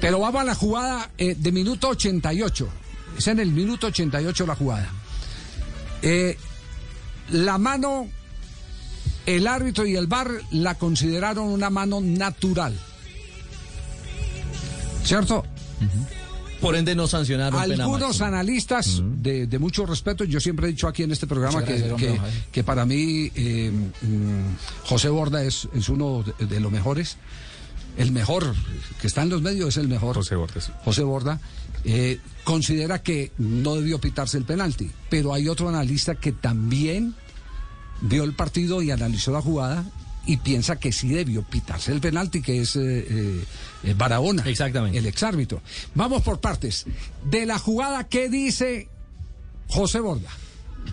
Pero vamos a la jugada eh, de minuto 88. Es en el minuto 88 la jugada. Eh, la mano, el árbitro y el VAR la consideraron una mano natural. ¿Cierto? Por ende no sancionaron pena Algunos analistas de, de mucho respeto, yo siempre he dicho aquí en este programa que, gracias, que- para mí eh, mm, José Borda es, es uno de, de los mejores. El mejor que está en los medios es el mejor. José Borda. José Borda. eh, considera que no debió pitarse el penalti. Pero hay otro analista que también vio el partido y analizó la jugada y piensa que sí debió pitarse el penalti, que es eh, eh, Barahona. Exactamente. El exárbitro. Vamos por partes. De la jugada, ¿qué dice José Borda?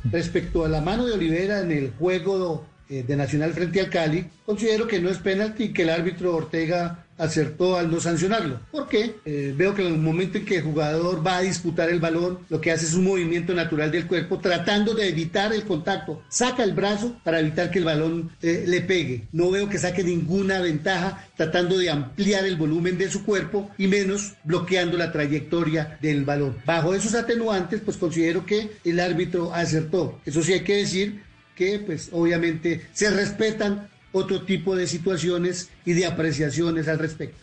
Respecto a la mano de Olivera en el juego eh, de Nacional frente al Cali, considero que no es penalti y que el árbitro Ortega acertó al no sancionarlo. ¿Por qué? Eh, veo que en el momento en que el jugador va a disputar el balón, lo que hace es un movimiento natural del cuerpo tratando de evitar el contacto. Saca el brazo para evitar que el balón eh, le pegue. No veo que saque ninguna ventaja tratando de ampliar el volumen de su cuerpo y menos bloqueando la trayectoria del balón. Bajo esos atenuantes, pues considero que el árbitro acertó. Eso sí hay que decir que pues obviamente se respetan otro tipo de situaciones y de apreciaciones al respecto.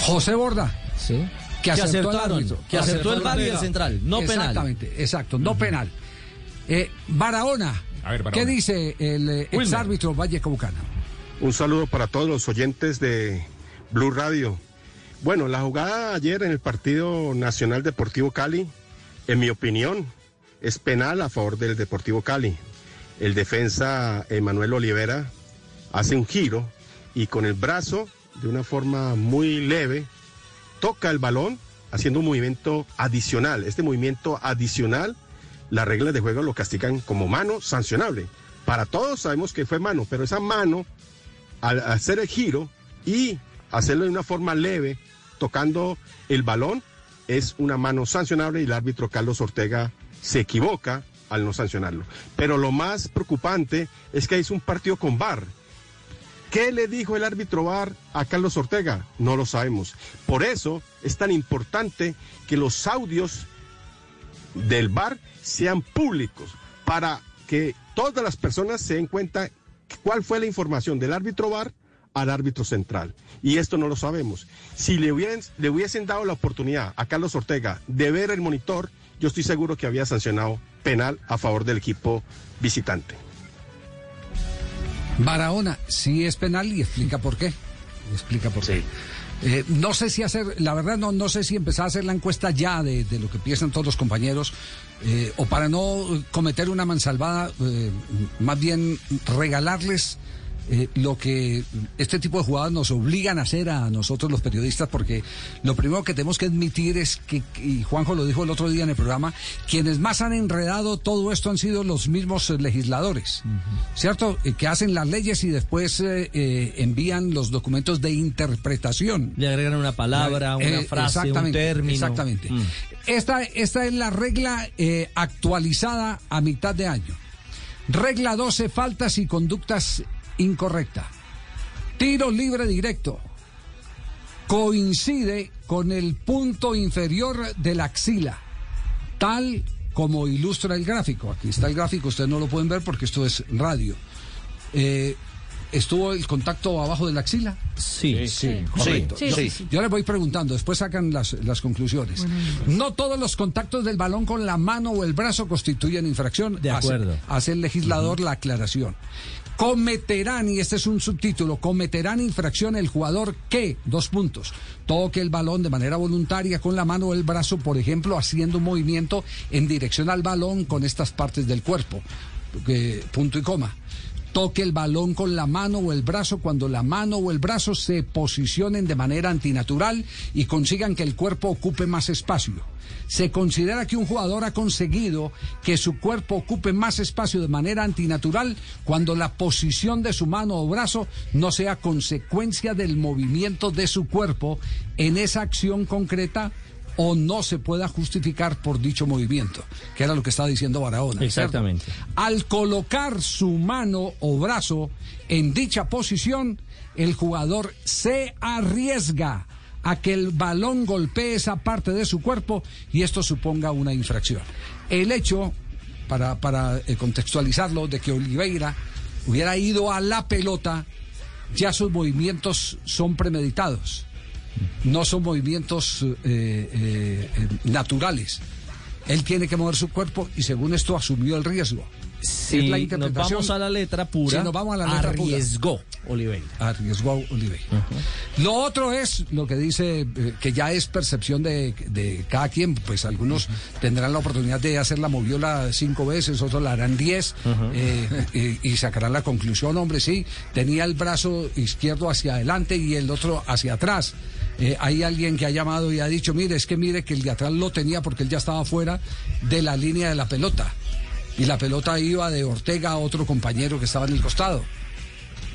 José Borda. Sí. Que Que acertó, el acertaron, árbitro. que acertó el VAR y el central, no penal. Exactamente, exacto, no penal. Eh, Barahona, A ver, Barahona. ¿qué dice el eh, Wilmer. exárbitro Valle Caucano? Un saludo para todos los oyentes de Blue Radio. Bueno, la jugada ayer en el partido Nacional Deportivo Cali, en mi opinión, es penal a favor del Deportivo Cali. El defensa Emanuel Olivera hace un giro y con el brazo, de una forma muy leve, toca el balón haciendo un movimiento adicional. Este movimiento adicional, las reglas de juego lo castigan como mano sancionable. Para todos sabemos que fue mano, pero esa mano al hacer el giro y hacerlo de una forma leve, tocando el balón, es una mano sancionable y el árbitro Carlos Ortega se equivoca al no sancionarlo. Pero lo más preocupante es que es un partido con VAR. ¿Qué le dijo el árbitro VAR a Carlos Ortega? No lo sabemos. Por eso es tan importante que los audios del VAR sean públicos para que todas las personas se den cuenta cuál fue la información del árbitro VAR al árbitro central. Y esto no lo sabemos. Si le, hubieran, le hubiesen dado la oportunidad a Carlos Ortega de ver el monitor, yo estoy seguro que había sancionado penal a favor del equipo visitante. Barahona, sí es penal y explica por qué. Explica por qué. Eh, no sé si hacer, la verdad no, no sé si empezar a hacer la encuesta ya de, de lo que piensan todos los compañeros eh, o para no cometer una mansalvada, eh, más bien regalarles eh, lo que este tipo de jugadas nos obligan a hacer a nosotros los periodistas, porque lo primero que tenemos que admitir es que, y Juanjo lo dijo el otro día en el programa, quienes más han enredado todo esto han sido los mismos legisladores, ¿cierto? Eh, que hacen las leyes y después eh, envían los documentos de interpretación. Le agregan una palabra, una frase, un término. Exactamente. Mm. Esta, esta es la regla actualizada a mitad de año. Regla 12, faltas y conductas incorrectas. Tiro libre directo. Coincide con el punto inferior de la axila, tal como ilustra el gráfico. Aquí está el gráfico, ustedes no lo pueden ver porque esto es radio. Eh, ¿Estuvo el contacto abajo de la axila? Sí, sí, correcto. Sí, Yo- sí, sí. Yo les voy preguntando, después sacan las, las conclusiones. No todos los contactos del balón con la mano o el brazo constituyen infracción. De acuerdo. Hace, el legislador la aclaración. Cometerán, y este es un subtítulo, cometerán infracción el jugador que, dos puntos, toque el balón de manera voluntaria con la mano o el brazo, por ejemplo, haciendo un movimiento en dirección al balón con estas partes del cuerpo. Eh, punto y coma toque el balón con la mano o el brazo cuando la mano o el brazo se posicionen de manera antinatural y consigan que el cuerpo ocupe más espacio. Se considera que un jugador ha conseguido que su cuerpo ocupe más espacio de manera antinatural cuando la posición de su mano o brazo no sea consecuencia del movimiento de su cuerpo en esa acción concreta o no se pueda justificar por dicho movimiento, que era lo que estaba diciendo Barahona. Exactamente. Al colocar su mano o brazo en dicha posición, el jugador se arriesga a que el balón golpee esa parte de su cuerpo y esto suponga una infracción. El hecho, para, para eh, contextualizarlo, de que Oliveira hubiera ido a la pelota, ya sus movimientos son premeditados no son movimientos eh, eh, eh, naturales. Él tiene que mover su cuerpo y según esto asumió el riesgo. Si nos vamos a la letra pura, nos vamos a la letra arriesgó Oliveira. Arriesgó Oliveira. Lo otro es lo que dice, que ya es percepción de, cada quien, pues algunos tendrán la oportunidad de hacerla moviola cinco veces, otros la harán diez y, y, sacarán la conclusión, hombre, sí, tenía el brazo izquierdo hacia adelante y el otro hacia atrás. Eh, hay alguien que ha llamado y ha dicho, mire, es que mire que el de atrás lo tenía porque él ya estaba fuera de la línea de la pelota. Y la pelota iba de Ortega a otro compañero que estaba en el costado.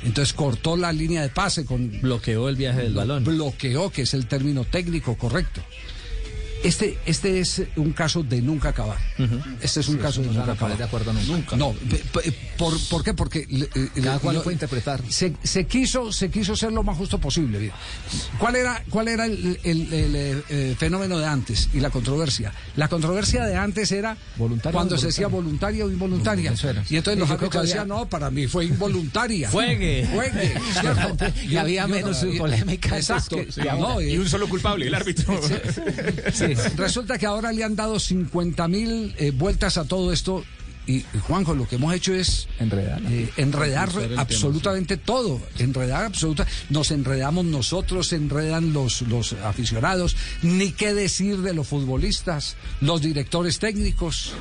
Entonces cortó la línea de pase con... Bloqueó el viaje del balón. Bloqueó, que es el término técnico correcto. Este, este es un caso de nunca acabar. Este es un caso de nunca acabar. de acuerdo nunca. No, por, ¿por qué? Porque eh, cada cual lo puede interpretar. Se, se, quiso, se quiso ser lo más justo posible. ¿Cuál era, cuál era el, eh, fenómeno de antes y la controversia? La controversia de antes era cuando se decía voluntaria o involuntaria. Y entonces los árbitros decían, no, para mí fue involuntaria. Juegue. Juegue. y, había menos polémica. Exacto. y, un solo culpable, el árbitro. Sí. Resulta que ahora le han dado 50 mil eh, vueltas a todo esto. Y, Juanjo, lo que hemos hecho es enredar, eh, enredar absolutamente todo, enredar absoluta. Nos enredamos nosotros, se enredan los, los aficionados, ni qué decir de los futbolistas, los directores técnicos.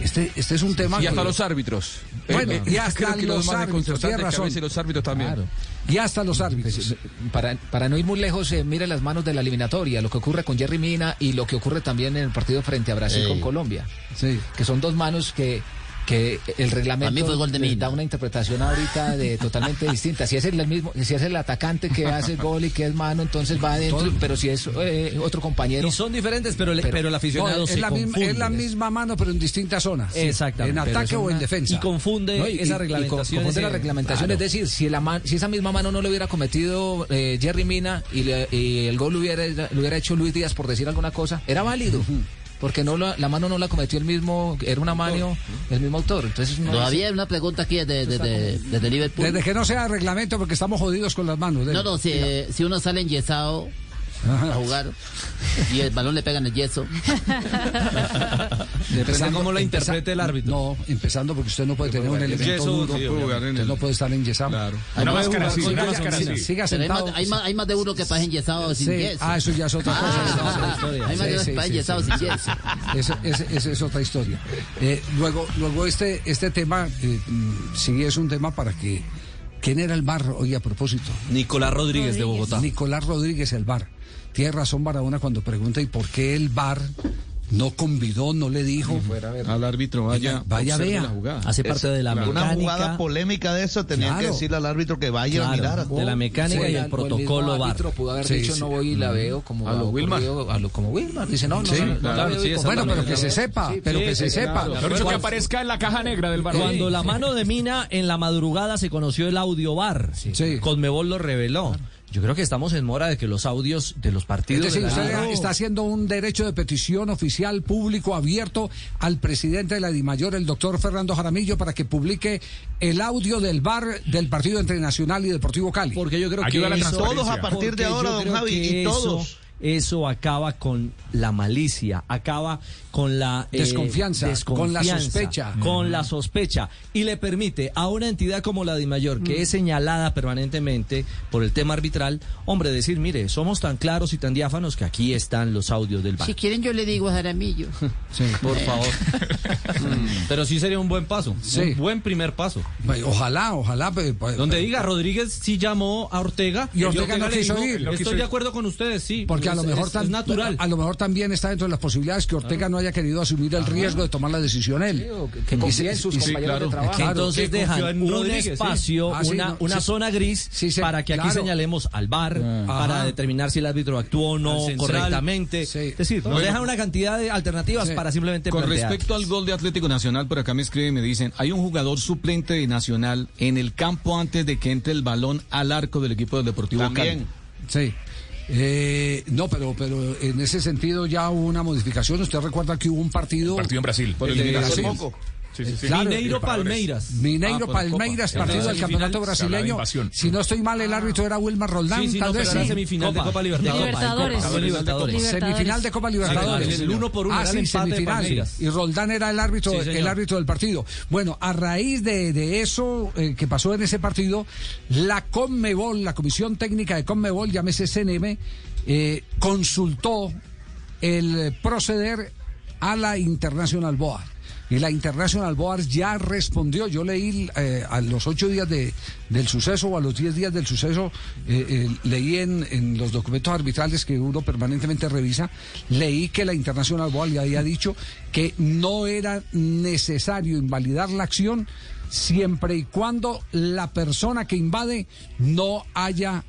Este, este es un tema. Y hasta los árbitros. Bueno, y hasta los, árbitros. Tiene razón. Y los árbitros también. Y hasta los árbitros. Pues, para, para no ir muy lejos, eh, mire las manos de la eliminatoria, lo que ocurre con Jerry Mina y lo que ocurre también en el partido frente a Brasil con Colombia. Sí. Que son dos manos que que el reglamento da una interpretación ahorita de totalmente distinta. Si es el mismo, si es el atacante que hace gol y que es mano, entonces va adentro, pero si es eh, otro compañero. Y son diferentes, pero, pero, el aficionado es, la misma, es la misma mano, pero en distintas zonas. Exactamente. En ataque o en defensa. Y confunde esa reglamentación. confunde la reglamentación, es decir, si, la si esa misma mano no lo hubiera cometido eh, Jerry Mina y, el gol lo hubiera, lo hubiera hecho Luis Díaz, por decir alguna cosa, era válido porque no la, la, mano no la cometió el mismo, era una mano, el mismo autor. Entonces Todavía hay una pregunta aquí desde, desde, desde, Liverpool. Desde que no sea reglamento, porque estamos jodidos con las manos. No, no, si, si uno sale enyesado a jugar y el balón le pega en el yeso. Depende cómo lo interprete el árbitro. No, empezando porque usted no puede tener un elemento duro. usted no puede estar enyesado. Claro. Una máscara así, una máscara así. Siga sentado. Hay más, hay más de uno que pasa enyesado sin yeso. Ah, eso ya es otra cosa. hay más de uno que pasa enyesado sin yeso. Esa es otra historia. Eh, luego, luego este, este tema, eh, sí es un tema para que ¿Quién era el bar hoy a propósito? Nicolás Rodríguez, de Bogotá. Nicolás Rodríguez, el bar. Tiene razón Barahona cuando pregunta, ¿y por qué el bar no convidó, no le dijo al árbitro vaya, vaya vea. La jugada. Hace parte de la mecánica. Una jugada polémica de eso, tenía que decirle al árbitro que vaya a mirar. De la mecánica y el protocolo el árbitro pudo haber dicho no voy y la veo como a lo Wilmar. A lo, como Wilmar. Dice no, no, no, Bueno, pero que se sepa, pero que se sepa. Pero que aparezca en la caja negra del bar. Cuando la mano de Mina en la madrugada se conoció el audio bar. Conmebol lo reveló. Yo creo que estamos en mora de que los audios de los partidos. está haciendo un derecho de petición oficial, público, abierto al presidente de la DIMAYOR, el doctor Fernando Jaramillo, para que publique el audio del bar del partido entre Nacional y Deportivo Cali. Porque yo creo que. todos a partir de ahora, don Javi, y todos eso acaba con la malicia, acaba con la eh, desconfianza, con la sospecha. Con la sospecha. Y le permite a una entidad como la de Mayor, que mm. es señalada permanentemente por el tema arbitral, hombre, decir, mire, somos tan claros y tan diáfanos que aquí están los audios del bar. Si quieren yo le digo a Jaramillo. sí, por eh. favor. Pero sí sería un buen paso, un buen primer paso. Ojalá, ojalá. Pues, pues, Donde diga Rodríguez sí llamó a Ortega y Ortega, no ir. Estoy de acuerdo con ustedes, sí. Porque que a lo mejor es, natural. A lo mejor también está dentro de las posibilidades que Ortega no haya querido asumir el riesgo de tomar la decisión él. que en sus compañeros de trabajo. Entonces dejan un espacio, Ah, sí, una, no, una sí. zona gris Sí, sí, para que aquí señalemos al bar, para Ajá. determinar si el árbitro actuó o no correctamente. Sí. Es decir, nos dejan una cantidad de alternativas Sí. para simplemente Con plantear. respecto al gol de Atlético Nacional, por acá me escriben y me dicen, hay un jugador suplente de Nacional en el campo antes de que entre el balón al arco del equipo del Deportivo También. Sí. Eh, no, pero, pero en ese sentido ya hubo una modificación. Usted recuerda que hubo un partido. Partido en Brasil. Por el El de Brasil. Sí, sí, sí. Claro, Mineiro Palmeiras. Mineiro Ah, Palmeiras, Copa. partido del campeonato brasileño. Si no estoy mal, el árbitro era Wilmar Roldán, Sí, sí, tal no, vez era semifinal de Copa Libertadores. Libertadores. Copa Libertadores. Semifinal de Copa Libertadores. Sí, el uno por uno, Ah, sí, semifinal. Y Roldán era el árbitro, el árbitro del partido. Bueno, a raíz de, de eso eh, que pasó en ese partido, la Conmebol, la Comisión Técnica de Conmebol, llámese CNM, eh, consultó el proceder a la International Board. Y la International Board ya respondió. Yo leí eh, a los ocho días de, del suceso o a los diez días del suceso, eh, eh, leí en, los documentos arbitrales que uno permanentemente revisa, leí que la International Board le había dicho que no era necesario invalidar la acción siempre y cuando la persona que invade no haya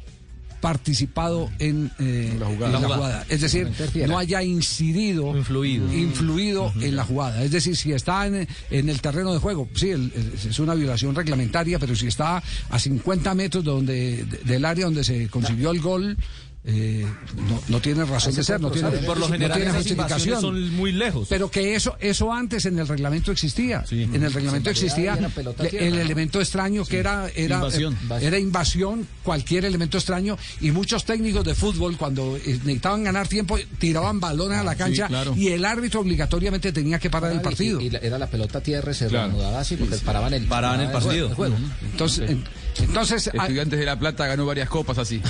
participado en, eh, La jugada. en La jugada. Es decir, no haya incidido, Influido. influido en la jugada. Es decir, si está en, en el terreno de juego, sí, el- el- es una violación reglamentaria, pero si está a 50 metros donde, de- del área donde se consiguió el gol, eh, no, no tiene razón de ser, no tiene, Por lo no general tiene esas invasiones justificación. son muy lejos. Pero que eso, eso antes en el reglamento existía. En el reglamento existía le- el elemento extraño que era, era, Invasión. eh, era invasión, cualquier elemento extraño. Y muchos técnicos de fútbol, cuando eh, necesitaban ganar tiempo, tiraban balones a la cancha claro. y el árbitro obligatoriamente tenía que parar el partido. Y, y la- era la pelota tierra, se Claro. reanudaba así porque paraban el, Paraban el partido. el juego. Entonces, en- entonces ah, Estudiantes de La Plata ganó varias copas así.